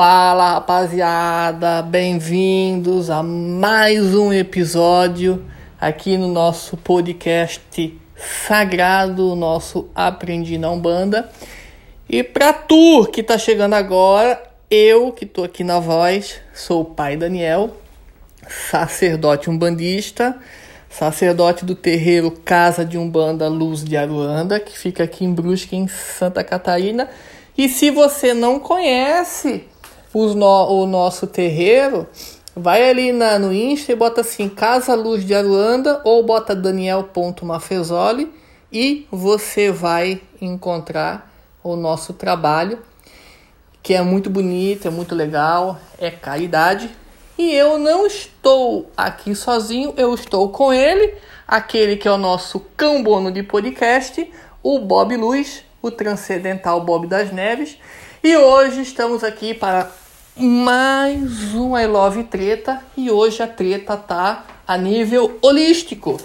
Fala rapaziada, bem-vindos a mais um episódio aqui no nosso podcast sagrado, nosso Aprendi na Umbanda. E pra tu que tá chegando agora, eu que tô aqui na voz, sou o pai Daniel, sacerdote umbandista, sacerdote do terreiro Casa de Umbanda Luz de Aruanda, que fica aqui em Brusque, em Santa Catarina. E se você não conhece no, o nosso terreiro, vai ali na, no Insta e bota assim Casa Luz de Aruanda ou bota Daniel.mafezoli e você vai encontrar o nosso trabalho, que é muito bonito, é muito legal, é caridade. E eu não estou aqui sozinho, eu estou com ele, aquele que é o nosso cão bono de podcast, o Bob Luz, o transcendental Bob das Neves. E hoje estamos aqui para mais um I Love Treta e hoje a treta tá a nível holístico.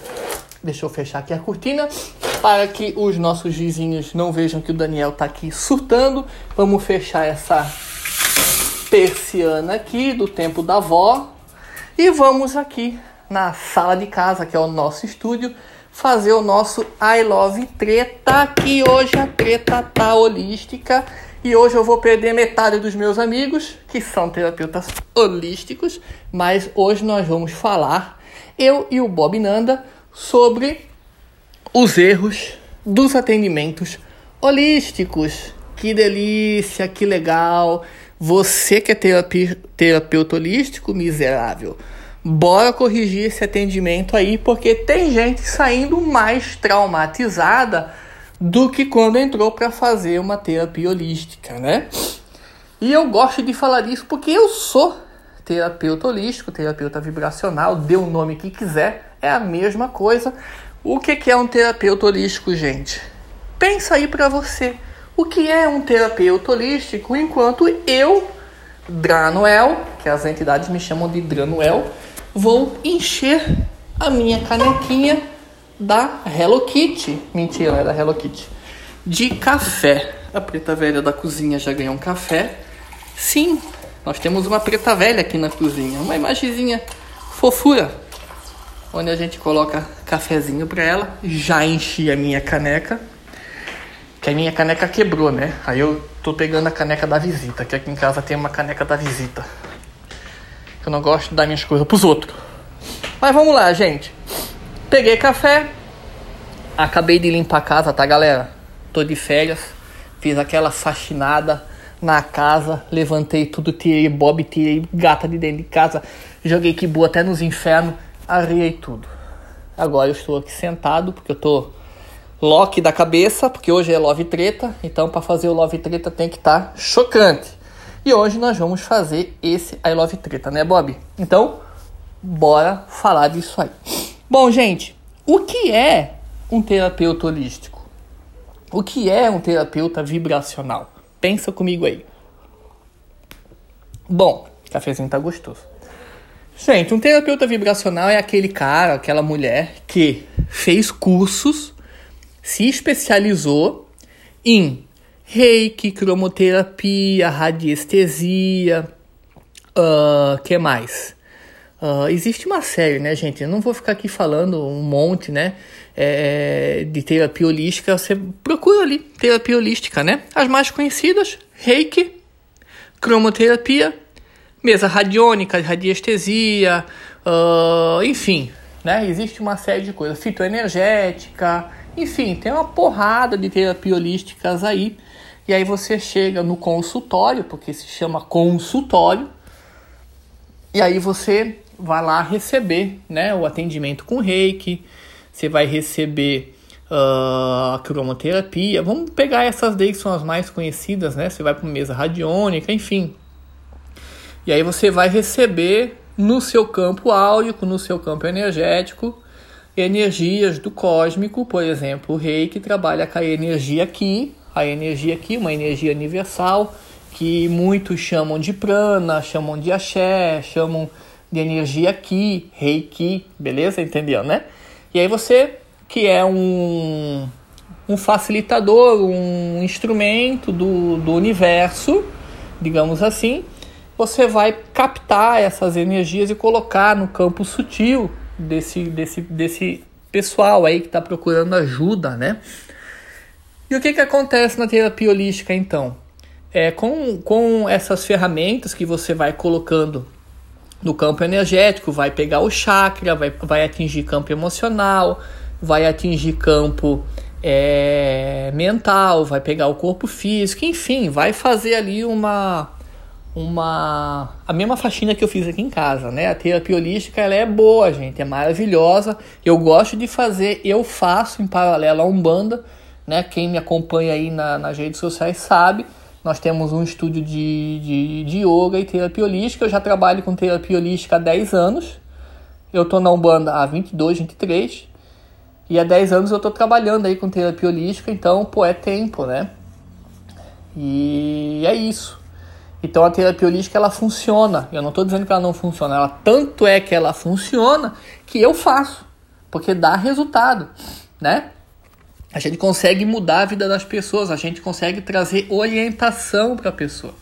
Deixa eu fechar aqui a cortina para que os nossos vizinhos não vejam que o Daniel tá aqui surtando. Vamos fechar essa persiana aqui do tempo da avó. E vamos aqui na sala de casa, que é o nosso estúdio, fazer o nosso I Love Treta, que hoje a treta tá holística. E hoje eu vou perder metade dos meus amigos, que são terapeutas holísticos, mas hoje nós vamos falar, eu e o Bob Nanda, sobre os erros dos atendimentos holísticos. Que delícia, que legal! Você que é terapi, terapeuta holístico, miserável, bora corrigir esse atendimento aí, porque tem gente saindo mais traumatizada do que quando entrou para fazer uma terapia holística, né? E eu gosto de falar isso porque eu sou terapeuta holístico, terapeuta vibracional, dê o nome que quiser, é a mesma coisa. O que é um terapeuta holístico, gente? Pensa aí para você o que é um terapeuta holístico, enquanto eu, Dranuel, que as entidades me chamam de Dranuel, vou encher a minha canequinha da Hello Kitty. Mentira, é da Hello Kitty. De café. A preta velha da cozinha já ganhou um café. Sim, nós temos uma preta velha aqui na cozinha. Uma imagenzinha fofura. Onde a gente coloca cafezinho para ela. Já enchi a minha caneca que a minha caneca quebrou, né? Aí eu tô pegando a caneca da visita, que aqui em casa tem uma caneca da visita. Eu não gosto de dar minhas coisas pros outros. Mas vamos lá, gente. Peguei café. Acabei de limpar a casa, tá, galera? Tô de férias. Fiz aquela faxinada na casa. Levantei tudo, tirei Bob, tirei gata de dentro de casa. Joguei que boa até nos infernos. Arrei tudo. Agora eu estou aqui sentado, porque eu tô Loki da cabeça, porque hoje é Love Treta, então para fazer o Love Treta tem que estar tá chocante. E hoje nós vamos fazer esse I Love Treta, né, Bob? Então, bora falar disso aí. Bom, gente, o que é um terapeuta holístico? O que é um terapeuta vibracional? Pensa comigo aí. Bom, cafezinho tá gostoso. Gente, um terapeuta vibracional é aquele cara, aquela mulher que fez cursos se especializou em reiki, cromoterapia, radiestesia, uh, que mais? Uh, existe uma série, né, gente? Eu não vou ficar aqui falando um monte, né, é, de terapia holística. Você procura ali, terapia holística, né? As mais conhecidas, reiki, cromoterapia, mesa radiônica, radiestesia, uh, enfim, né? Existe uma série de coisas, fitoenergética, enfim, tem uma porrada de terapia holísticas aí. E aí você chega no consultório, porque se chama consultório, e aí você vai lá receber né, o atendimento com reiki, você vai receber uh, a cromoterapia. Vamos pegar essas daí que são as mais conhecidas, né? Você vai para mesa radiônica, enfim. E aí você vai receber no seu campo áurico, no seu campo energético, energias do cósmico, por exemplo, o rei que trabalha com a energia aqui, a energia aqui, uma energia universal, que muitos chamam de prana, chamam de axé, chamam de energia aqui, reiki, beleza? Entendeu, né? E aí você, que é um, um facilitador, um instrumento do, do universo, digamos assim, você vai captar essas energias e colocar no campo sutil desse, desse, desse pessoal aí que está procurando ajuda, né? E o que, que acontece na terapia holística então? É, com, com essas ferramentas que você vai colocando no campo energético, vai pegar o chakra, vai, vai atingir campo emocional, vai atingir campo é, mental, vai pegar o corpo físico, enfim, vai fazer ali uma uma a mesma faxina que eu fiz aqui em casa, né? A terapia holística ela é boa, gente, é maravilhosa. Eu gosto de fazer, eu faço em paralelo a Umbanda, né? Quem me acompanha aí na, nas redes sociais sabe. Nós temos um estúdio de, de, de yoga e terapia holística. Eu já trabalho com terapia holística há 10 anos. Eu tô na Umbanda há 22, 23. E há 10 anos eu tô trabalhando aí com terapia holística, então, pô, é tempo, né? E é isso. Então a terapia holística ela funciona. Eu não estou dizendo que ela não funciona. Ela tanto é que ela funciona que eu faço, porque dá resultado, né? A gente consegue mudar a vida das pessoas, a gente consegue trazer orientação para a pessoa.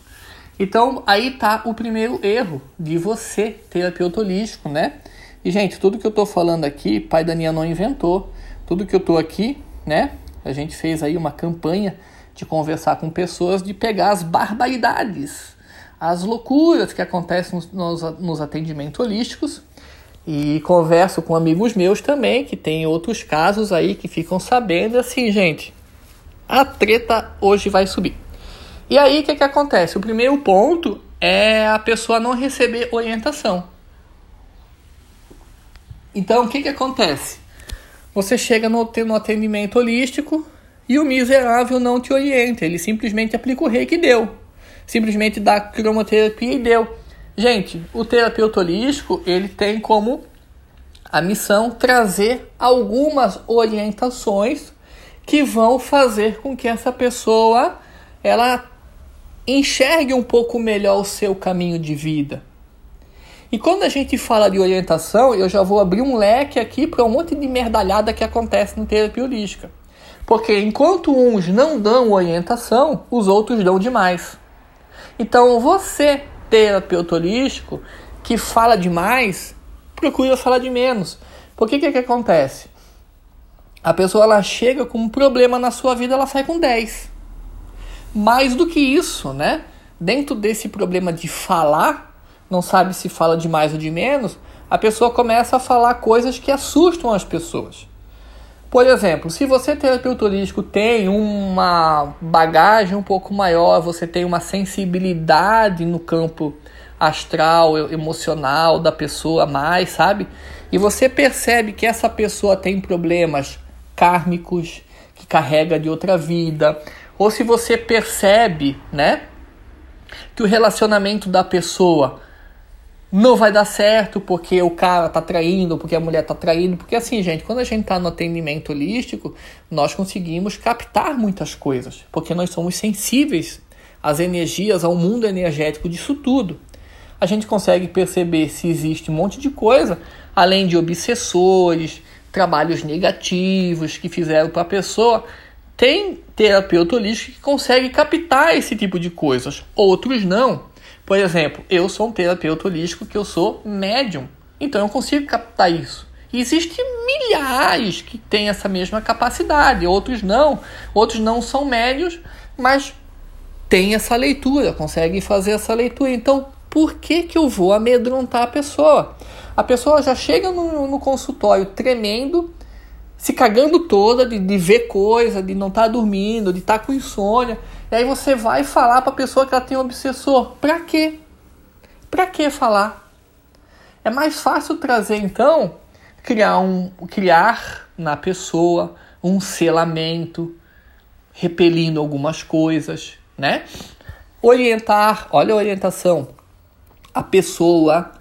Então aí tá o primeiro erro de você, terapeuta holístico, né? E gente, tudo que eu tô falando aqui, pai Daniel não inventou. Tudo que eu tô aqui, né? A gente fez aí uma campanha de conversar com pessoas, de pegar as barbaridades, as loucuras que acontecem nos, nos, atendimentos holísticos. E converso com amigos meus também, que tem outros casos aí que ficam sabendo assim, gente, a treta hoje vai subir. E aí o que, que acontece? O primeiro ponto é a pessoa não receber orientação. Então o que, que acontece? Você chega no, no atendimento holístico, e o miserável não te orienta, ele simplesmente aplica o rei que deu. Simplesmente dá cromoterapia e deu. Gente, o terapeuta holístico, ele tem como a missão trazer algumas orientações que vão fazer com que essa pessoa ela enxergue um pouco melhor o seu caminho de vida. E quando a gente fala de orientação, eu já vou abrir um leque aqui para um monte de merdalhada que acontece na terapia holística. Porque enquanto uns não dão orientação, os outros dão demais. Então você, terapeuta holístico, que fala demais, procura falar de menos. Porque que, que acontece? A pessoa ela chega com um problema na sua vida, ela sai com 10. Mais do que isso, né? Dentro desse problema de falar, não sabe se fala de mais ou de menos, a pessoa começa a falar coisas que assustam as pessoas. Por exemplo, se você terapeuta holístico tem uma bagagem um pouco maior, você tem uma sensibilidade no campo astral, emocional da pessoa mais, sabe? E você percebe que essa pessoa tem problemas kármicos que carrega de outra vida, ou se você percebe, né, que o relacionamento da pessoa não vai dar certo porque o cara tá traindo, porque a mulher tá traindo, porque assim, gente, quando a gente tá no atendimento holístico, nós conseguimos captar muitas coisas, porque nós somos sensíveis às energias, ao mundo energético disso tudo. A gente consegue perceber se existe um monte de coisa, além de obsessores, trabalhos negativos que fizeram para a pessoa. Tem terapeuta holístico que consegue captar esse tipo de coisas, outros não. Por exemplo, eu sou um terapeuta holístico que eu sou médium, então eu consigo captar isso. E existem milhares que têm essa mesma capacidade, outros não. Outros não são médios, mas têm essa leitura, conseguem fazer essa leitura. Então, por que, que eu vou amedrontar a pessoa? A pessoa já chega no, no consultório tremendo, se cagando toda de, de ver coisa, de não estar tá dormindo, de estar tá com insônia. E aí você vai falar para a pessoa que ela tem um obsessor. Para quê? Para que falar? É mais fácil trazer então criar um criar na pessoa um selamento, repelindo algumas coisas, né? Orientar, olha a orientação, a pessoa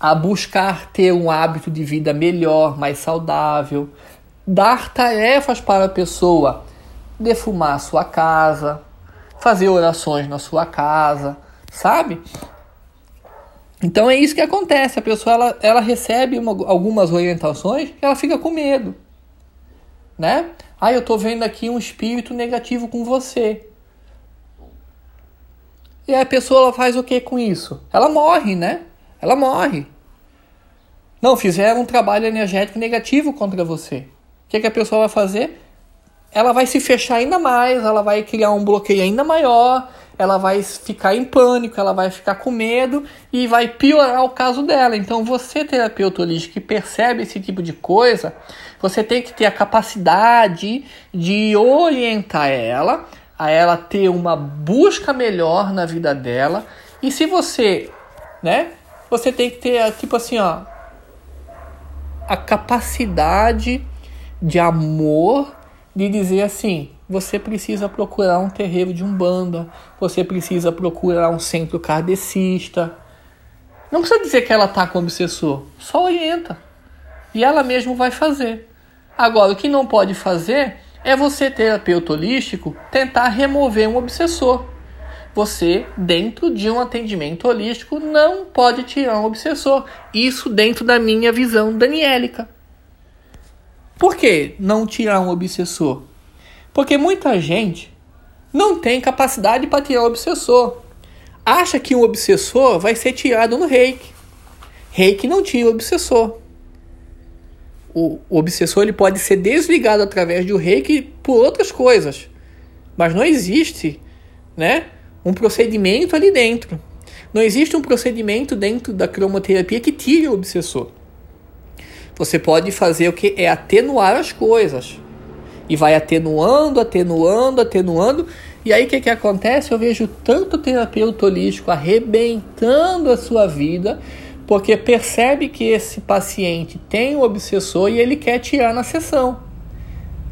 a buscar ter um hábito de vida melhor, mais saudável, dar tarefas para a pessoa defumar a sua casa, fazer orações na sua casa, sabe? Então é isso que acontece. A pessoa ela, ela recebe uma, algumas orientações e ela fica com medo, né? Ah, eu tô vendo aqui um espírito negativo com você. E a pessoa ela faz o que com isso? Ela morre, né? Ela morre. Não, fizeram um trabalho energético negativo contra você. O que, que a pessoa vai fazer? Ela vai se fechar ainda mais, ela vai criar um bloqueio ainda maior, ela vai ficar em pânico, ela vai ficar com medo e vai piorar o caso dela. Então, você, terapeuta holístico, que percebe esse tipo de coisa, você tem que ter a capacidade de orientar ela, a ela ter uma busca melhor na vida dela. E se você, né, você tem que ter, tipo assim, ó, a capacidade de amor de dizer assim: você precisa procurar um terreiro de umbanda, você precisa procurar um centro kardecista. Não precisa dizer que ela está com obsessor, só orienta. E ela mesma vai fazer. Agora, o que não pode fazer é você, terapeuta holístico, tentar remover um obsessor. Você, dentro de um atendimento holístico, não pode tirar um obsessor. Isso dentro da minha visão daniélica. Por que não tirar um obsessor? Porque muita gente não tem capacidade para tirar o obsessor. Acha que um obsessor vai ser tirado no reiki. Reiki não tira o obsessor. O, obsessor ele pode ser desligado através do reiki por outras coisas. Mas não existe né, um procedimento ali dentro. Não existe um procedimento dentro da cromoterapia que tire o obsessor. Você pode fazer o que é atenuar as coisas e vai atenuando, atenuando, atenuando. E aí o que, que acontece? Eu vejo tanto terapeuta holístico arrebentando a sua vida, porque percebe que esse paciente tem um obsessor e ele quer tirar na sessão.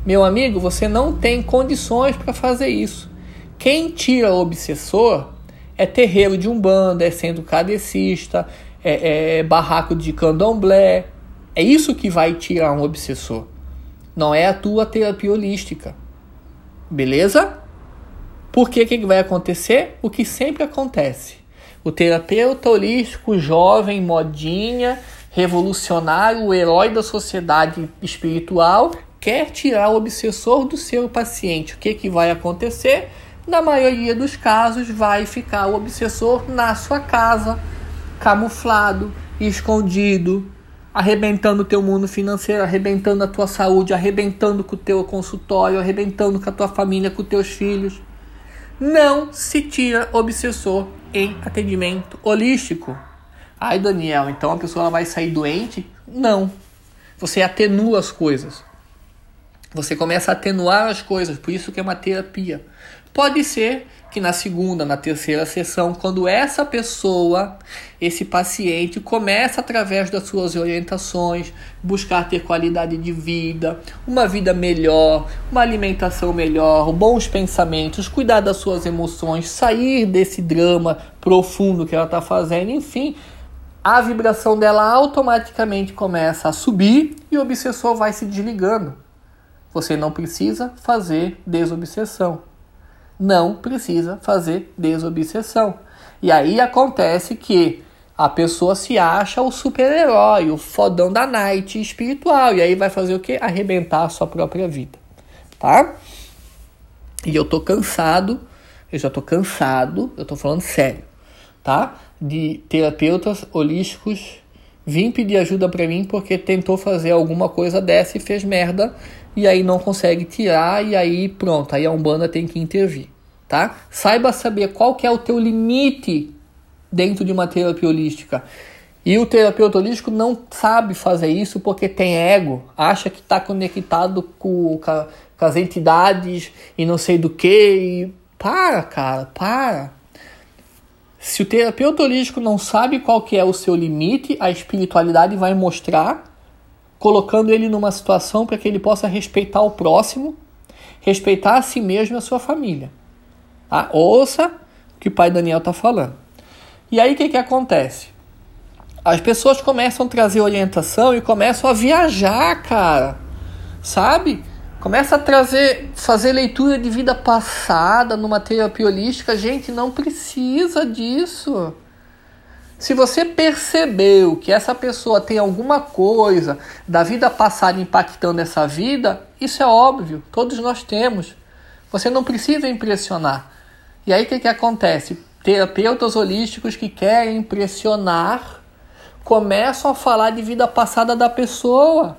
Meu amigo, você não tem condições para fazer isso. Quem tira o obsessor é terreiro de umbanda, é centro cadecista, é, é barraco de candomblé. É isso que vai tirar um obsessor. Não é a tua terapia holística. Beleza? Por que que vai acontecer? O que sempre acontece. O terapeuta holístico jovem, modinha, revolucionário, o herói da sociedade espiritual, quer tirar o obsessor do seu paciente. O que, que vai acontecer? Na maioria dos casos, vai ficar o obsessor na sua casa, camuflado, escondido, arrebentando o teu mundo financeiro, arrebentando a tua saúde, arrebentando com o teu consultório, arrebentando com a tua família, com os teus filhos. Não se tira obsessor em atendimento holístico. Ai, Daniel, então a pessoa vai sair doente? Não. Você atenua as coisas. Você começa a atenuar as coisas, por isso que é uma terapia. Pode ser que na segunda, na terceira sessão, quando essa pessoa, esse paciente, começa através das suas orientações, buscar ter qualidade de vida, uma vida melhor, uma alimentação melhor, bons pensamentos, cuidar das suas emoções, sair desse drama profundo que ela está fazendo, enfim, a vibração dela automaticamente começa a subir e o obsessor vai se desligando. Você não precisa fazer desobsessão não precisa fazer desobsessão. E aí acontece que a pessoa se acha o super-herói, o fodão da night espiritual. E aí vai fazer o que? Arrebentar a sua própria vida. Tá? E eu tô cansado, eu já tô cansado, eu tô falando sério, tá? De terapeutas holísticos vir pedir ajuda para mim porque tentou fazer alguma coisa dessa e fez merda e aí não consegue tirar e aí pronto, aí a Umbanda tem que intervir, tá? Saiba saber qual que é o teu limite dentro de uma terapia holística. E o terapeuta holístico não sabe fazer isso porque tem ego, acha que está conectado com, com, as entidades e não sei do que. Para, cara, para. Se o terapeuta holístico não sabe qual que é o seu limite, a espiritualidade vai mostrar colocando ele numa situação para que ele possa respeitar o próximo, respeitar a si mesmo e a sua família. Tá? Ouça o que o pai Daniel está falando. E aí o que, que acontece? As pessoas começam a trazer orientação e começam a viajar, cara. Sabe? Começa a trazer, fazer leitura de vida passada numa terapia holística. Gente, não precisa disso. Se você percebeu que essa pessoa tem alguma coisa da vida passada impactando essa vida, isso é óbvio, todos nós temos. Você não precisa impressionar. E aí o que, que acontece? terapeutas holísticos que querem impressionar começam a falar de vida passada da pessoa.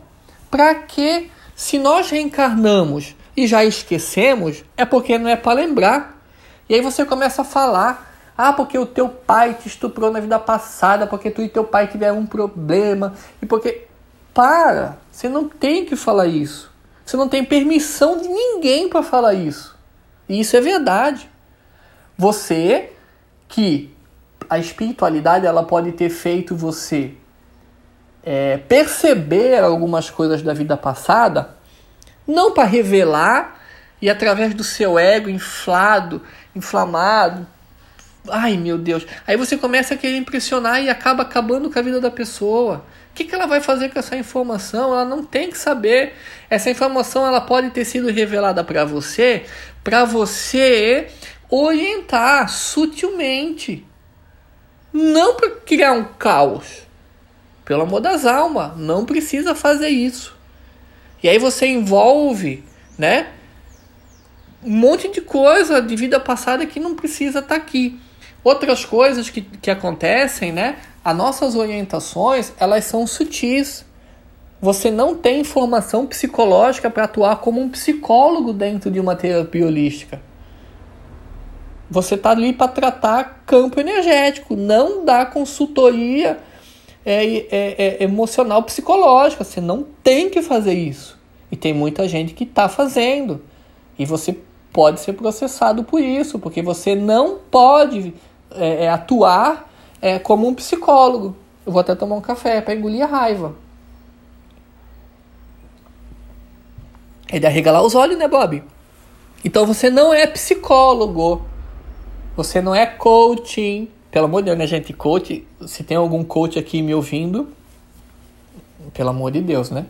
Para quê? Se nós reencarnamos e já esquecemos, é porque não é para lembrar. E aí você começa a falar: ah, porque o teu pai te estuprou na vida passada, porque tu e teu pai tiveram um problema, e porque. Para! Você não tem que falar isso. Você não tem permissão de ninguém para falar isso. E isso é verdade. Você que a espiritualidade ela pode ter feito você é, perceber algumas coisas da vida passada, não para revelar e através do seu ego inflado, inflamado. Ai meu Deus. Aí você começa a querer impressionar e acaba acabando com a vida da pessoa. O que, que ela vai fazer com essa informação? Ela não tem que saber. Essa informação ela pode ter sido revelada para você, para você orientar sutilmente. Não para criar um caos. Pelo amor das almas, não precisa fazer isso. E aí você envolve, né? Um monte de coisa de vida passada que não precisa estar tá aqui. Outras coisas que, que acontecem, né? As nossas orientações, elas são sutis. Você não tem informação psicológica para atuar como um psicólogo dentro de uma terapia holística. Você está ali para tratar campo energético, não dar consultoria é, é, é, emocional psicológica. Você não tem que fazer isso. E tem muita gente que está fazendo. E você pode ser processado por isso, porque você não pode é, é, atuar é, como um psicólogo. Eu vou até tomar um café para engolir a raiva. É de arregalar os olhos, né, Bob? Então você não é psicólogo. Você não é coaching. Pelo amor de Deus, né, gente? Coach, se tem algum coach aqui me ouvindo, pelo amor de Deus, né?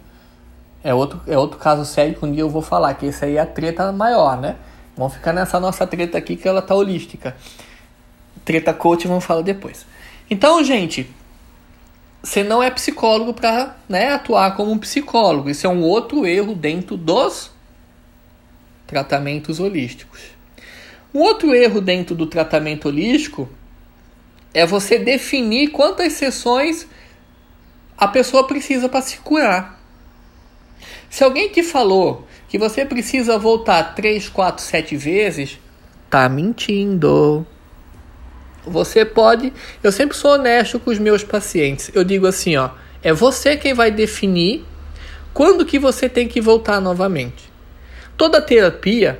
É outro, é outro caso sério que um dia eu vou falar, que esse aí é a treta maior, né? Vamos ficar nessa nossa treta aqui que ela tá holística. Treta coach, vamos falar depois. Então, gente, você não é psicólogo para né, atuar como um psicólogo. Isso é um outro erro dentro dos tratamentos holísticos. Um outro erro dentro do tratamento holístico é você definir quantas sessões a pessoa precisa para se curar. Se alguém te falou que você precisa voltar 3, 4, 7 vezes, tá mentindo. Você pode. Eu sempre sou honesto com os meus pacientes. Eu digo assim, ó, é você quem vai definir quando que você tem que voltar novamente. Toda terapia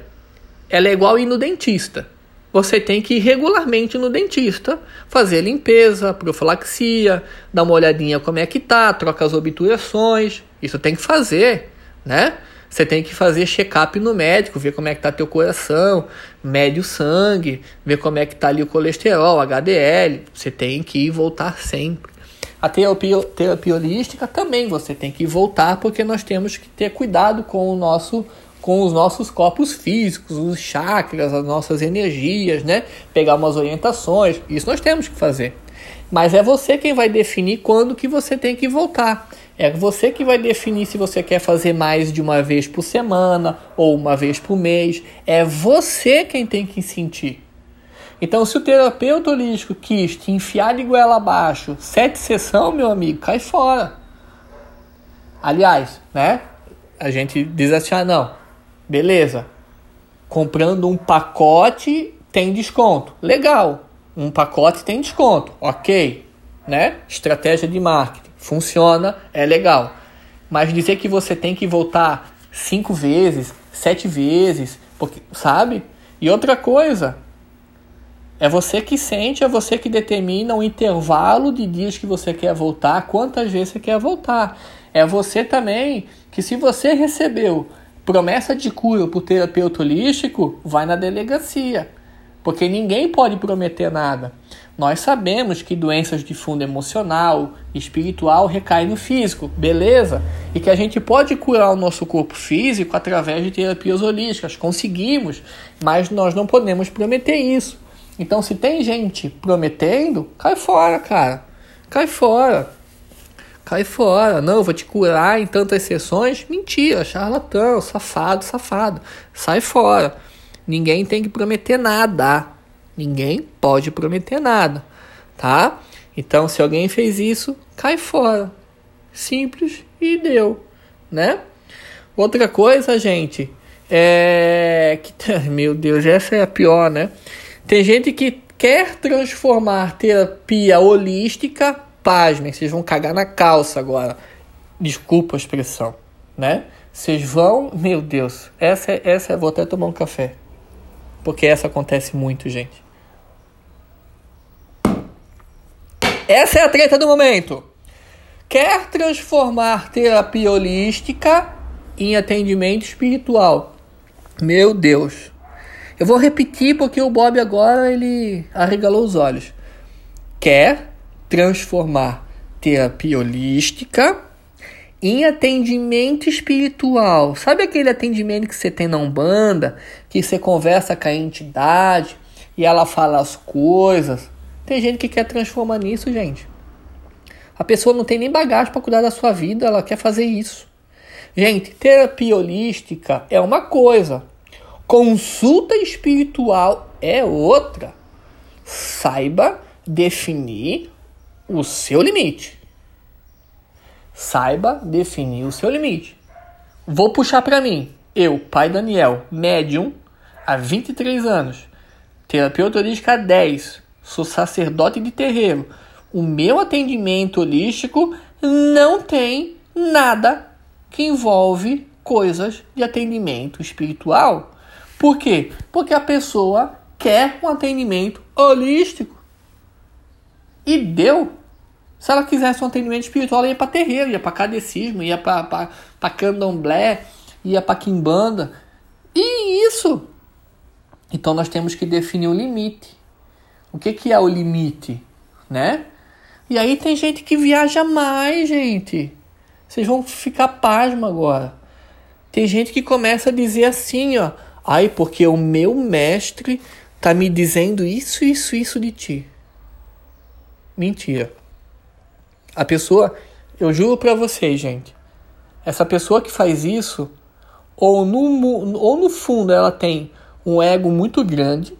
ela é igual ir no dentista. Você tem que ir regularmente no dentista, fazer limpeza, profilaxia, dar uma olhadinha como é que tá, troca as obturações. Isso tem que fazer, né? Você tem que fazer check-up no médico, ver como é que tá teu coração, mede o sangue, ver como é que tá ali o colesterol, HDL. Você tem que voltar sempre. A terapia, terapia holística também você tem que voltar porque nós temos que ter cuidado com o nosso com os nossos corpos físicos, os chakras, as nossas energias, né? Pegar umas orientações, isso nós temos que fazer. Mas é você quem vai definir quando que você tem que voltar. É você que vai definir se você quer fazer mais de uma vez por semana ou uma vez por mês. É você quem tem que sentir. Então, se o terapeuta holístico quis te enfiar de goela abaixo, sete sessão, meu amigo, cai fora. Aliás, né? A gente diz assim, ah, não, beleza. Comprando um pacote tem desconto. Legal. Um pacote tem desconto. Ok. Né? Estratégia de marketing funciona, é legal. Mas dizer que você tem que voltar cinco vezes, sete vezes, porque, sabe? E outra coisa, é você que sente, é você que determina o intervalo de dias que você quer voltar, quantas vezes você quer voltar. É você também que, se você recebeu promessa de cura por terapeuta holístico, vai na delegacia. Porque ninguém pode prometer nada. Nós sabemos que doenças de fundo emocional, espiritual recaem no físico, beleza? E que a gente pode curar o nosso corpo físico através de terapias holísticas, conseguimos, mas nós não podemos prometer isso. Então, se tem gente prometendo, cai fora, cara. Cai fora. Cai fora. Não, eu vou te curar em tantas sessões. Mentira, charlatão, safado, safado. Sai fora. Ninguém tem que prometer nada. Ninguém pode prometer nada, tá? Então, se alguém fez isso, cai fora. Simples e deu, né? Outra coisa, gente, é que meu Deus, essa é a pior, né? Tem gente que quer transformar terapia holística, pasmem, vocês vão cagar na calça agora. Desculpa a expressão, né? Vocês vão, meu Deus, essa é, essa é, vou até tomar um café. Porque essa acontece muito, gente. Essa é a treta do momento. Quer transformar terapia holística em atendimento espiritual. Meu Deus. Eu vou repetir porque o Bob agora ele arregalou os olhos. Quer transformar terapia holística em atendimento espiritual. Sabe aquele atendimento que você tem na Umbanda, que você conversa com a entidade e ela fala as coisas? Tem gente que quer transformar nisso, gente. A pessoa não tem nem bagagem para cuidar da sua vida, ela quer fazer isso. Gente, terapia holística é uma coisa, consulta espiritual é outra. Saiba definir o seu limite. Saiba definir o seu limite. Vou puxar para mim. Eu, pai Daniel, médium, há 23 anos. Terapeuta holística há 10. Sou sacerdote de terreiro. O meu atendimento holístico não tem nada que envolve coisas de atendimento espiritual. Por quê? Porque a pessoa quer um atendimento holístico. E deu se ela quisesse um atendimento espiritual, ela ia para terreiro, ia para cadecismo, ia para candomblé, ia para quimbanda. E isso. Então nós temos que definir o limite. O que, que é o limite, né? E aí tem gente que viaja mais, gente. Vocês vão ficar pasmo agora. Tem gente que começa a dizer assim, ó. Ai, porque o meu mestre tá me dizendo isso, isso, isso de ti. Mentira. A pessoa, eu juro para vocês, gente, essa pessoa que faz isso, ou no, ou no fundo ela tem um ego muito grande,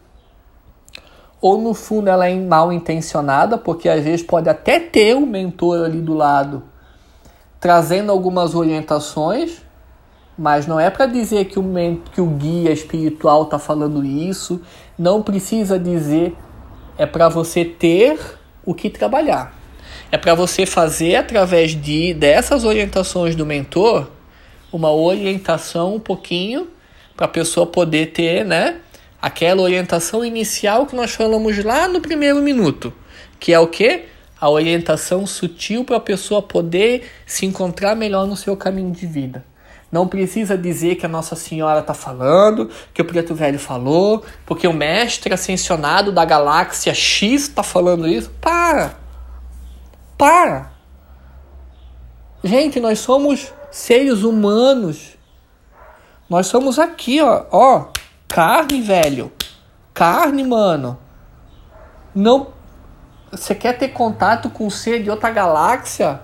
ou no fundo ela é mal intencionada, porque às vezes pode até ter um mentor ali do lado trazendo algumas orientações, mas não é para dizer que o, que o guia espiritual está falando isso, não precisa dizer, é para você ter o que trabalhar. É para você fazer através de dessas orientações do mentor uma orientação um pouquinho para a pessoa poder ter, né, aquela orientação inicial que nós falamos lá no primeiro minuto, que é o que? A orientação sutil para a pessoa poder se encontrar melhor no seu caminho de vida. Não precisa dizer que a Nossa Senhora está falando, que o Preto Velho falou, porque o mestre ascensionado da galáxia X está falando isso. Para! Para! Gente, nós somos seres humanos. Nós somos aqui, ó, ó, carne, velho. Carne, mano. Não você quer ter contato com um ser de outra galáxia?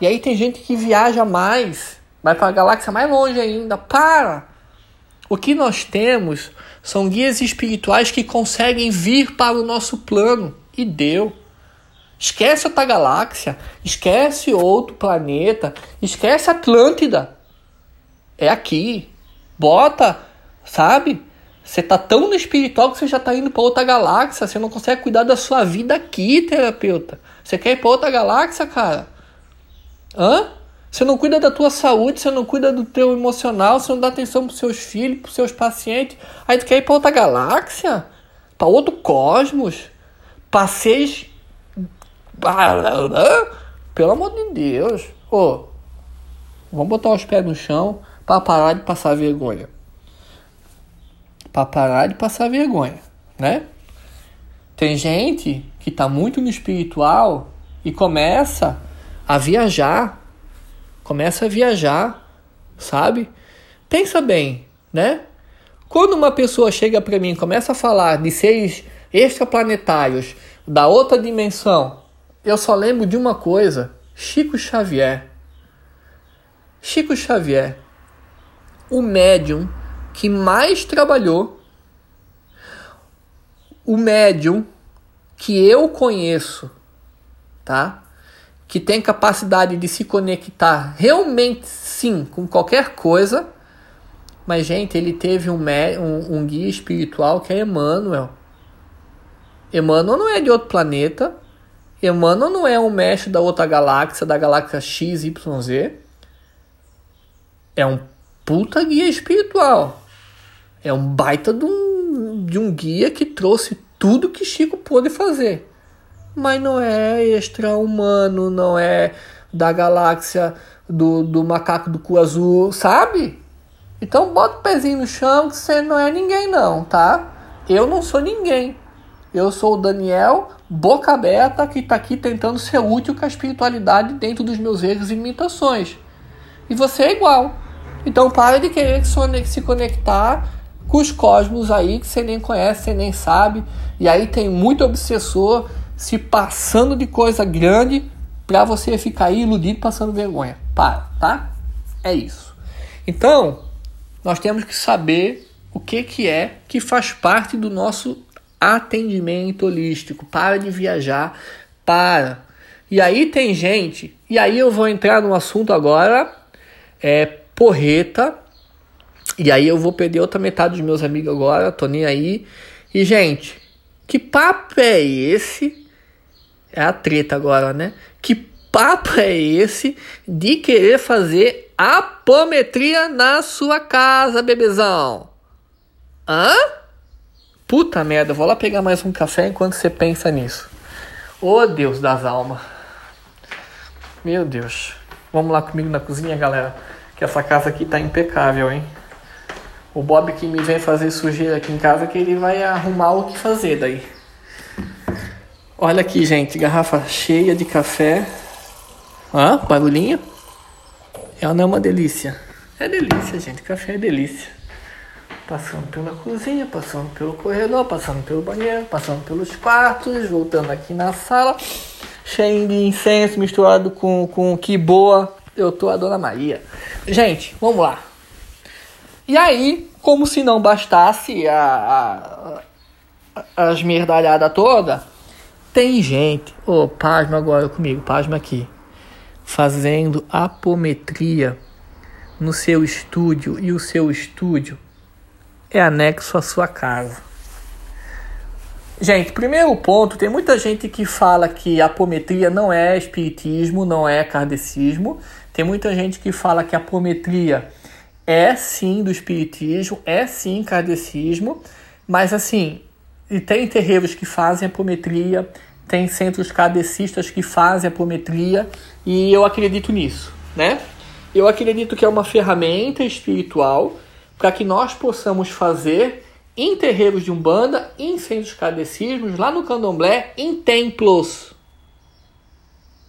E aí tem gente que viaja mais, vai para a galáxia mais longe ainda. Para! O que nós temos são guias espirituais que conseguem vir para o nosso plano. E deu. Esquece outra galáxia, esquece outro planeta, esquece Atlântida. É aqui. Bota, sabe? Você tá tão no espiritual que você já tá indo para outra galáxia. Você não consegue cuidar da sua vida aqui, terapeuta. Você quer ir para outra galáxia, cara? Hã? Você não cuida da tua saúde, você não cuida do teu emocional, você não dá atenção pros seus filhos, pros seus pacientes. Aí tu quer ir para outra galáxia? Para outro cosmos? Para seis pelo amor de Deus. Ô, vamos botar os pés no chão para parar de passar vergonha. Para parar de passar vergonha, né? Tem gente que está muito no espiritual e começa a viajar. Começa a viajar, sabe? Pensa bem, né? Quando uma pessoa chega para mim e começa a falar de seres extraplanetários da outra dimensão, eu só lembro de uma coisa: Chico Xavier. Chico Xavier, o médium que mais trabalhou, o médium que eu conheço, tá? Que tem capacidade de se conectar realmente sim com qualquer coisa. Mas, gente, ele teve um, um, um guia espiritual que é Emmanuel. Emmanuel não é de outro planeta. Emmanuel não é um mestre da outra galáxia, da galáxia XYZ. É um puta guia espiritual. É um baita de um, de um guia que trouxe tudo que Chico pôde fazer. Mas não é extra-humano, não é da galáxia do, do macaco do cu azul, sabe? Então bota o pezinho no chão que você não é ninguém não, tá? Eu não sou ninguém. Eu sou o Daniel, boca aberta, que está aqui tentando ser útil com a espiritualidade dentro dos meus erros e limitações. E você é igual. Então para de querer se conectar os cosmos aí que você nem conhece, você nem sabe. E aí tem muito obsessor se passando de coisa grande para você ficar aí iludido passando vergonha. Para, tá? É isso. Então, nós temos que saber o que, que é que faz parte do nosso atendimento holístico. Para de viajar, para. E aí tem gente, e aí eu vou entrar no assunto agora, é porreta, e aí eu vou perder outra metade dos meus amigos agora, tô nem aí. E gente, que papo é esse? É a treta agora, né? Que papo é esse de querer fazer apometria na sua casa, bebezão? Hã? Puta merda, vou lá pegar mais um café enquanto você pensa nisso. Ô oh, Deus das almas. Meu Deus. Vamos lá comigo na cozinha, galera. Que essa casa aqui tá impecável, hein? O Bob que me vem fazer sujeira aqui em casa que ele vai arrumar o que fazer daí. Olha aqui, gente, garrafa cheia de café. Hã? Barulhinho? É não é uma delícia? É delícia, gente. Café é delícia. Passando pela cozinha, passando pelo corredor, passando pelo banheiro, passando pelos quartos, voltando aqui na sala, cheio de incenso misturado com, com que boa. Eu tô a Dona Maria. Gente, vamos lá. E aí, como se não bastasse a, a, a esmerdalhada toda, tem gente, ô, oh, pasma agora comigo, pasma aqui, fazendo apometria no seu estúdio e o seu estúdio é anexo à sua casa. Gente, primeiro ponto, tem muita gente que fala que apometria não é espiritismo, não é kardecismo. Tem muita gente que fala que apometria é sim do espiritismo, é sim kardecismo, mas assim, e tem terreiros que fazem apometria, tem centros kardecistas que fazem apometria, e eu acredito nisso, né? Eu acredito que é uma ferramenta espiritual para que nós possamos fazer em terreiros de Umbanda, em centros kardecismos, lá no Candomblé, em templos.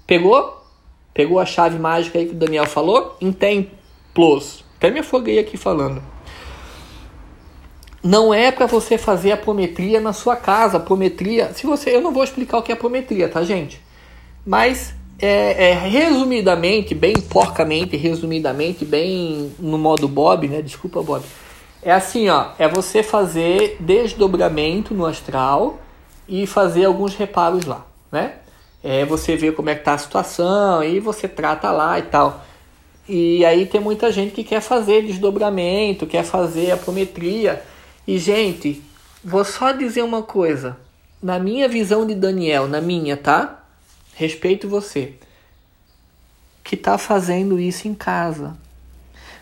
Pegou? Pegou a chave mágica aí que o Daniel falou? Em templos. Até me afoguei aqui falando. Não é para você fazer apometria na sua casa. Apometria, se você, eu não vou explicar o que é apometria, tá, gente? Mas é, é, resumidamente, bem porcamente, resumidamente, bem no modo Bob, né? Desculpa, Bob. É assim, ó, é você fazer desdobramento no astral e fazer alguns reparos lá, né? É você ver como é que tá a situação e você trata lá e tal. E aí tem muita gente que quer fazer desdobramento, quer fazer apometria. E, gente, vou só dizer uma coisa. Na minha visão de Daniel, na minha, tá? Respeito você. Que tá fazendo isso em casa.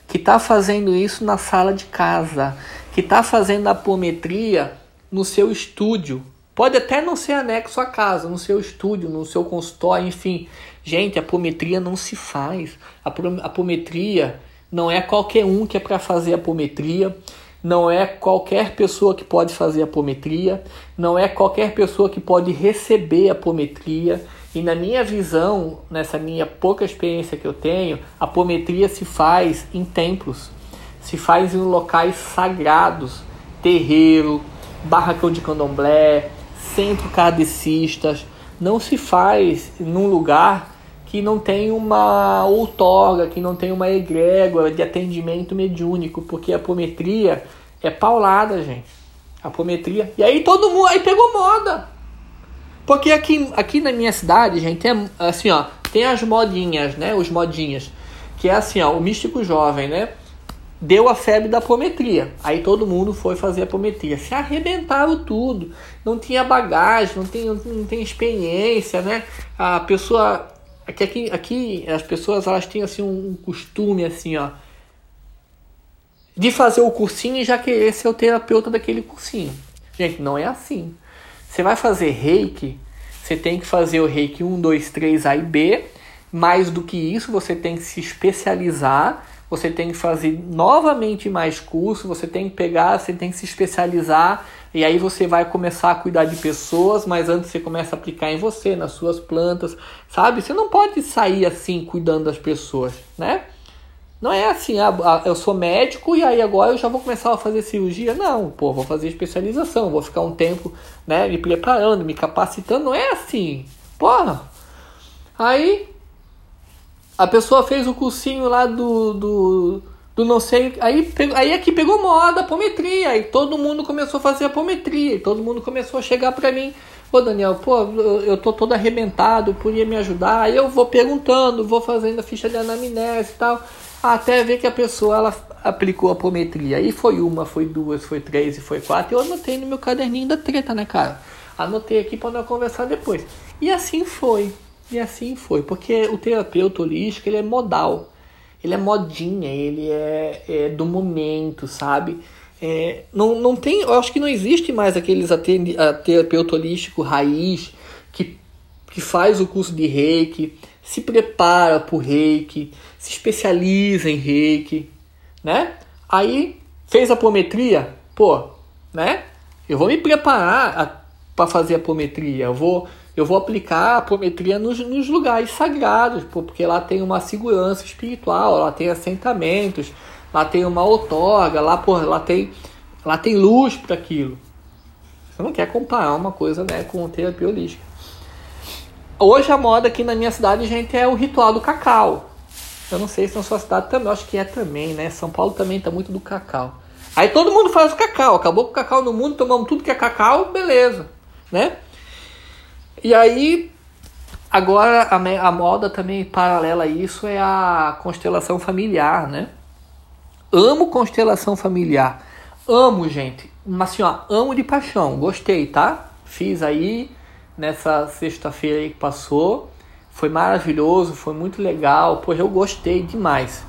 Que tá fazendo isso na sala de casa. Que tá fazendo apometria no seu estúdio. Pode até não ser anexo à casa, no seu estúdio, no seu consultório, enfim. Gente, a apometria não se faz. A apometria não é qualquer um que é para fazer apometria. Não é qualquer pessoa que pode fazer apometria. Não é qualquer pessoa que pode receber apometria. E na minha visão, nessa minha pouca experiência que eu tenho, apometria se faz em templos, se faz em locais sagrados, terreiro, barracão de candomblé, centro kardecistas, não se faz num lugar que não tem uma outorga, que não tem uma egrégora de atendimento mediúnico, porque a apometria é paulada, gente. Apometria. E aí todo mundo aí pegou moda. Porque aqui, aqui na minha cidade, gente, tem assim, ó, tem as modinhas, né? Os modinhas. Que é assim, ó, o místico jovem, né? Deu a febre da apometria. Aí todo mundo foi fazer apometria. Se arrebentaram tudo. Não tinha bagagem, não tem, não tem experiência, né? A pessoa. Aqui, aqui, aqui as pessoas elas têm assim um costume assim, ó de fazer o cursinho e já querer ser o terapeuta daquele cursinho. Gente, não é assim. Você vai fazer reiki, você tem que fazer o reiki 1, 2, 3, A e B. Mais do que isso, você tem que se especializar, você tem que fazer novamente mais curso, você tem que pegar, você tem que se especializar, e aí você vai começar a cuidar de pessoas, mas antes você começa a aplicar em você, nas suas plantas, sabe? Você não pode sair assim cuidando das pessoas, né? Não é assim, ah, ah, eu sou médico e aí agora eu já vou começar a fazer cirurgia. Não, pô, vou fazer especialização, vou ficar um tempo, né, me preparando, me capacitando. Não é assim. Porra. Aí a pessoa fez o cursinho lá do, do, do não sei. Aí, aí aqui pegou moda, apometria. Aí todo mundo começou a fazer apometria. E todo mundo começou a chegar pra mim. Ô Daniel, pô, eu tô todo arrebentado, podia me ajudar. Aí eu vou perguntando, vou fazendo a ficha de anamnese e tal até ver que a pessoa ela aplicou a apometria. Aí foi uma, foi duas, foi três e foi quatro. Eu anotei no meu caderninho da treta, né, cara? Anotei aqui para nós conversar depois. E assim foi. E assim foi. Porque o terapeuta holístico, ele é modal. Ele é modinha, ele é, é do momento, sabe? É, não, não tem, eu acho que não existe mais aqueles terapeuta holístico raiz que, que faz o curso de reiki, se prepara para o reiki, se especializa em reiki, né? Aí fez a apometria, pô, né? Eu vou me preparar para fazer a apometria, eu vou, eu vou aplicar a apometria nos, nos lugares sagrados, porque lá tem uma segurança espiritual, lá tem assentamentos, lá tem uma outorga, lá, pô, lá tem, lá tem luz para aquilo. Você não quer comparar uma coisa né, com terapia holística. Hoje a moda aqui na minha cidade, gente, é o ritual do cacau. Eu não sei se na sua cidade também, acho que é também, né? São Paulo também tá muito do cacau. Aí todo mundo faz o cacau, acabou com o cacau no mundo, tomamos tudo que é cacau, beleza, né? E aí, agora a, a moda também paralela a isso é a constelação familiar, né? Amo constelação familiar. Amo, gente. Mas assim, ó, amo de paixão. Gostei, tá? Fiz aí nessa sexta-feira aí que passou. Foi maravilhoso, foi muito legal, pois eu gostei demais.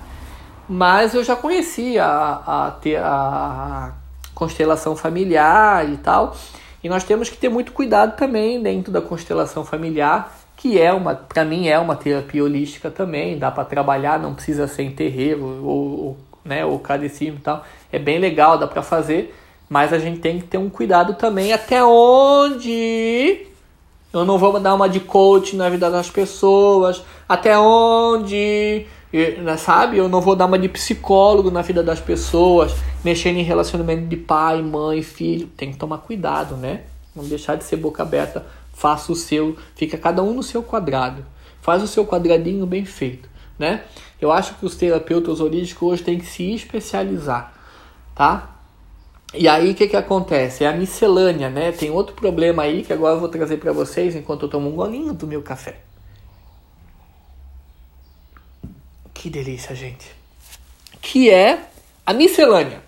Mas eu já conhecia a, a, a constelação familiar e tal. E nós temos que ter muito cuidado também dentro da constelação familiar, que é uma, para mim é uma terapia holística também, dá para trabalhar, não precisa ser em terreiro ou, ou né, ou cadecismo e tal. É bem legal, dá para fazer, mas a gente tem que ter um cuidado também até onde eu não vou dar uma de coach na vida das pessoas. Até onde, né, sabe? Eu não vou dar uma de psicólogo na vida das pessoas. Mexendo em relacionamento de pai, mãe, filho. Tem que tomar cuidado, né? Não deixar de ser boca aberta. Faça o seu. Fica cada um no seu quadrado. Faz o seu quadradinho bem feito, né? Eu acho que os terapeutas holísticos hoje têm que se especializar, tá? E aí o que, que acontece? É a miscelânea, né? Tem outro problema aí que agora eu vou trazer para vocês enquanto eu tomo um golinho do meu café. Que delícia, gente. Que é a miscelânea.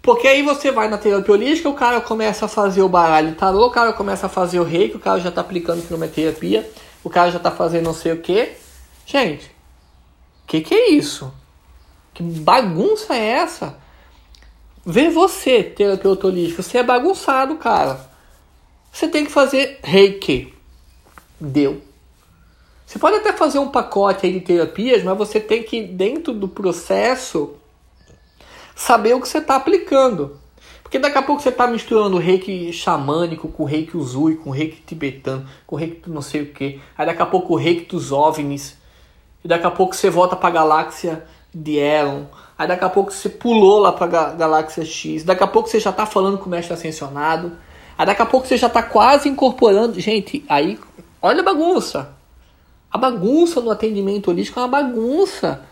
Porque aí você vai na terapia o cara começa a fazer o baralho tarô, o cara começa a fazer o reiki, o cara já tá aplicando cromoterapia, o cara já tá fazendo não sei o que. Gente, que que é isso? Que bagunça é essa? Vê você, terapeuta holístico, você é bagunçado, cara. Você tem que fazer reiki. Deu. Você pode até fazer um pacote de terapias, mas você tem que, dentro do processo, saber o que você está aplicando. Porque daqui a pouco você está misturando reiki xamânico com reiki uzui, com reiki tibetano, com reiki não sei o que. Aí daqui a pouco o reiki dos ovnis. E daqui a pouco você volta para a galáxia de Elon. Aí daqui a pouco você pulou lá para Galáxia X. Daqui a pouco você já está falando com o mestre ascensionado. Aí daqui a pouco você já está quase incorporando. Gente, aí olha a bagunça. A bagunça no atendimento holístico é uma bagunça.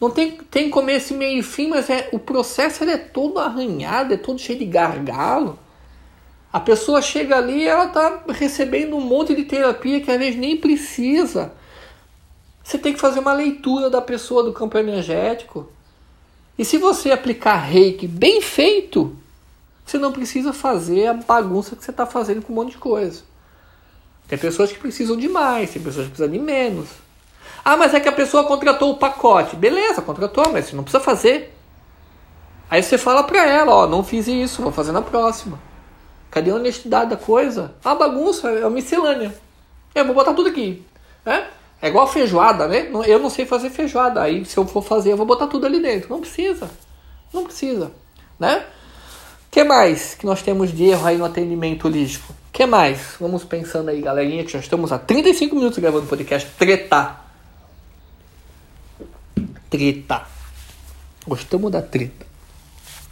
Não tem, tem começo, meio e fim, mas é, o processo é todo arranhado, é todo cheio de gargalo. A pessoa chega ali ela está recebendo um monte de terapia que às vezes nem precisa. Você tem que fazer uma leitura da pessoa do campo energético. E se você aplicar reiki bem feito, você não precisa fazer a bagunça que você está fazendo com um monte de coisa. Tem pessoas que precisam de mais, tem pessoas que precisam de menos. Ah, mas é que a pessoa contratou o pacote. Beleza, contratou, mas você não precisa fazer. Aí você fala pra ela, ó, não fiz isso, vou fazer na próxima. Cadê a honestidade da coisa? Ah, bagunça, é uma miscelânea. Eu vou botar tudo aqui. É, é igual feijoada, né? Eu não sei fazer feijoada. Aí se eu for fazer, eu vou botar tudo ali dentro. Não precisa. Não precisa. Né? que mais que nós temos de erro aí no atendimento holístico? Que mais? Vamos pensando aí, galerinha, que já estamos há 35 minutos gravando podcast. Treta treta. Gostamos da treta.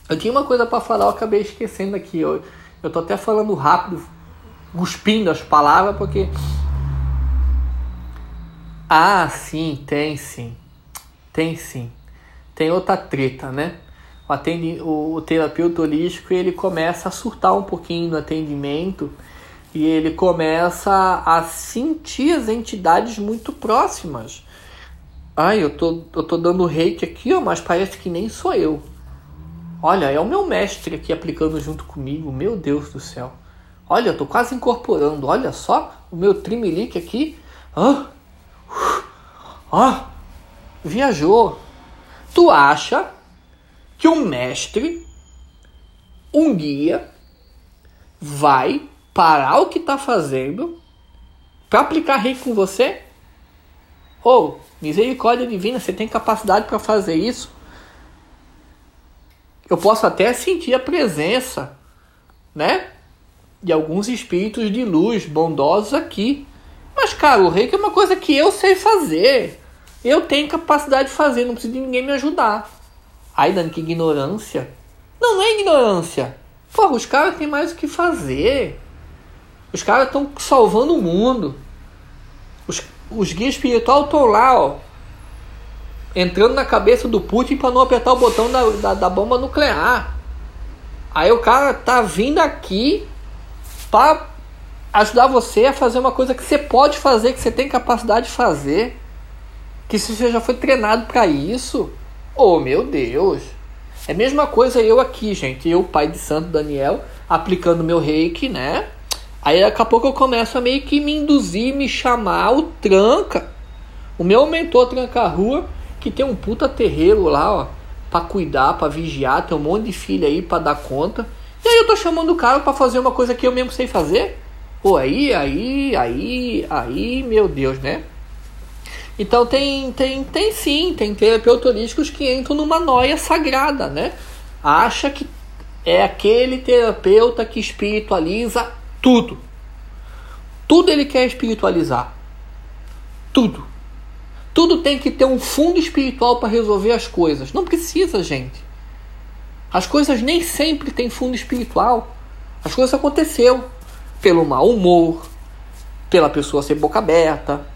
Eu tinha uma coisa para falar, eu acabei esquecendo aqui. Eu, eu tô até falando rápido, cuspindo as palavras, porque. Ah, sim, tem sim. Tem sim. Tem outra treta, né? O, atendi, o, o terapeuta holístico ele começa a surtar um pouquinho no atendimento e ele começa a sentir as entidades muito próximas. Ai, eu tô, eu tô dando reiki aqui, ó, mas parece que nem sou eu. Olha, é o meu mestre aqui aplicando junto comigo. Meu Deus do céu. Olha, eu tô quase incorporando. Olha só o meu trimelique aqui. Ah, ah, viajou. Tu acha que um mestre, um guia, vai parar o que tá fazendo para aplicar reiki com você? Ou, oh, misericórdia divina, você tem capacidade para fazer isso? Eu posso até sentir a presença, né? De alguns espíritos de luz bondosos aqui. Mas, cara, o reiki é uma coisa que eu sei fazer. Eu tenho capacidade de fazer, não preciso de ninguém me ajudar. Ai, Dani, que ignorância. Não, não é ignorância. Porra, os caras têm mais o que fazer. Os caras estão salvando o mundo. Os, os guias espirituais estão lá, ó, entrando na cabeça do Putin para não apertar o botão da, da, da, bomba nuclear. Aí o cara tá vindo aqui para ajudar você a fazer uma coisa que você pode fazer, que você tem capacidade de fazer, que você já foi treinado para isso. Oh meu Deus! É a mesma coisa eu aqui, gente. Eu, pai de Santo Daniel, aplicando meu reiki, né? Aí daqui a pouco eu começo a meio que me induzir, me chamar o tranca. O meu mentor tranca a rua, que tem um puta terreiro lá, ó, pra cuidar, pra vigiar, tem um monte de filha aí pra dar conta. E aí eu tô chamando o cara pra fazer uma coisa que eu mesmo sei fazer. Pô, aí, aí, aí, aí, meu Deus, né? Então tem, tem, tem sim, tem terapeutas que entram numa noia sagrada, né? Acha que é aquele terapeuta que espiritualiza tudo. Tudo ele quer espiritualizar. Tudo. Tudo tem que ter um fundo espiritual para resolver as coisas. Não precisa, gente. As coisas nem sempre têm fundo espiritual. As coisas aconteceu pelo mau humor, pela pessoa ser boca aberta.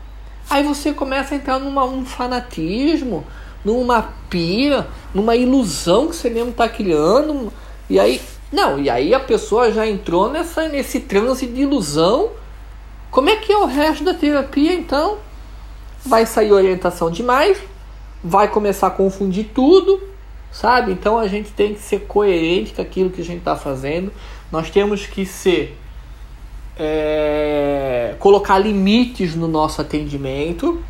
Aí você começa a entrar numa um fanatismo, numa pira, numa ilusão que você mesmo está criando. E aí não, e aí a pessoa já entrou nessa, nesse transe de ilusão. Como é que é o resto da terapia então? Vai sair orientação demais, vai começar a confundir tudo, sabe? Então a gente tem que ser coerente com aquilo que a gente está fazendo. Nós temos que ser. É, colocar limites no nosso atendimento.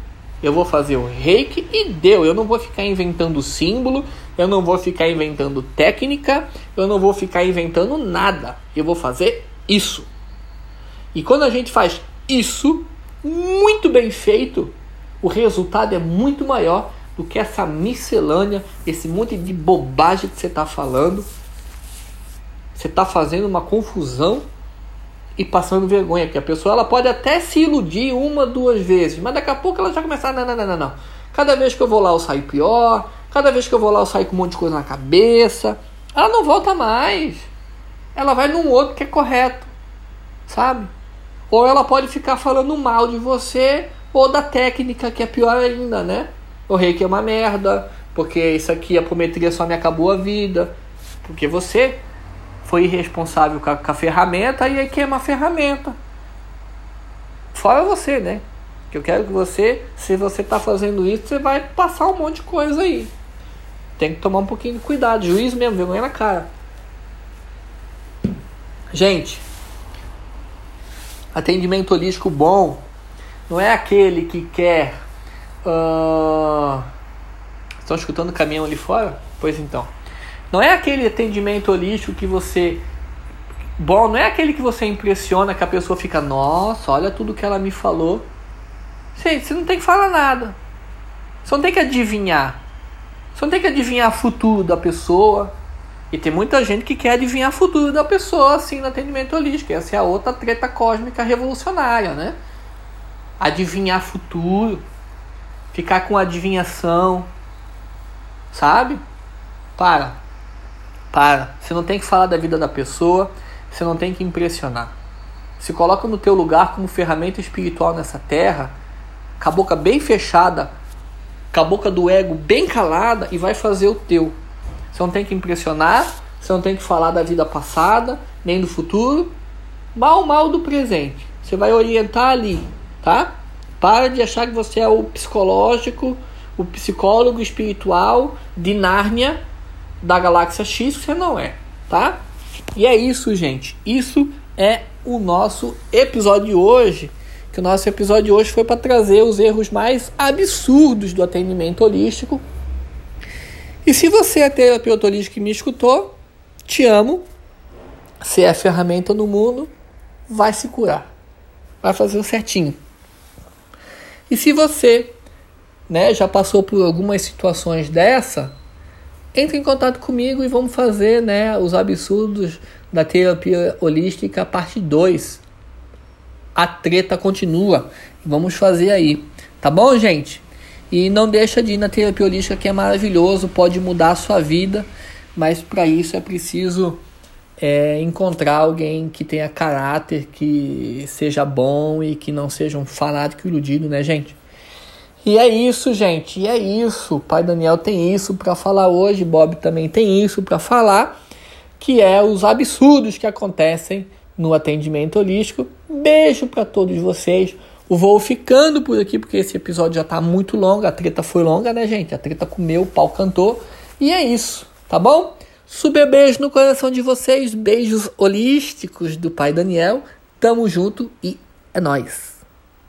Eu vou fazer o reiki e deu. Eu não vou ficar inventando símbolo, eu não vou ficar inventando técnica, eu não vou ficar inventando nada. Eu vou fazer isso. E quando a gente faz isso muito bem feito, o resultado é muito maior do que essa miscelânea, esse monte de bobagem que você está falando. Você está fazendo uma confusão e passando vergonha, porque a pessoa ela pode até se iludir uma, duas vezes, mas daqui a pouco ela já começa, não, não, não, não, não. Cada vez que eu vou lá eu saio pior, Cada vez que eu vou lá, eu saio com um monte de coisa na cabeça. Ela não volta mais. Ela vai num outro que é correto. Sabe? Ou ela pode ficar falando mal de você ou da técnica que é pior ainda, né? O reiki é uma merda, porque isso aqui, a prometria só me acabou a vida, porque você foi irresponsável com a, com a ferramenta e aí queima a ferramenta. Fora você, né? Que eu quero que você, se você está fazendo isso, você vai passar um monte de coisa aí. Tem que tomar um pouquinho de cuidado, juiz mesmo, vergonha na cara. Gente, atendimento holístico bom não é aquele que quer. Uh... Estão escutando o caminhão ali fora? Pois então. Não é aquele atendimento holístico que você. Bom, não é aquele que você impressiona que a pessoa fica, nossa, olha tudo que ela me falou. Gente, você não tem que falar nada. Você não tem que adivinhar. Você não tem que adivinhar o futuro da pessoa. E tem muita gente que quer adivinhar o futuro da pessoa assim no atendimento holístico. Essa é a outra treta cósmica revolucionária, né? Adivinhar futuro. Ficar com adivinhação. Sabe? Para. Para. Você não tem que falar da vida da pessoa. Você não tem que impressionar. Se coloca no teu lugar como ferramenta espiritual nessa terra, com a boca bem fechada, com a boca do ego bem calada e vai fazer o teu. Você não tem que impressionar, você não tem que falar da vida passada, nem do futuro, mal mal do presente. Você vai orientar ali, tá? Para de achar que você é o psicológico, o psicólogo espiritual de Nárnia da galáxia X, você não é, tá? E é isso, gente. Isso é o nosso episódio de hoje que o nosso episódio de hoje foi para trazer os erros mais absurdos do atendimento holístico. E se você é terapeuta holístico e me escutou, te amo. Você é ferramenta no mundo, vai se curar. Vai fazer o certinho. E se você né, já passou por algumas situações dessa, entre em contato comigo e vamos fazer né, os absurdos da terapia holística parte 2 a treta continua. Vamos fazer aí. Tá bom, gente? E não deixa de ir na terapia holística que é maravilhoso, pode mudar a sua vida, mas para isso é preciso é, encontrar alguém que tenha caráter, que seja bom e que não seja um fanático iludido, né, gente? E é isso, gente. E é isso. O pai Daniel tem isso para falar hoje, Bob também tem isso para falar, que é os absurdos que acontecem no atendimento holístico. Beijo para todos vocês. O voo ficando por aqui, porque esse episódio já está muito longo. A treta foi longa, né, gente? A treta comeu, o pau cantou. E é isso, tá bom? Super beijo no coração de vocês. Beijos holísticos do pai Daniel. Tamo junto e é nóis.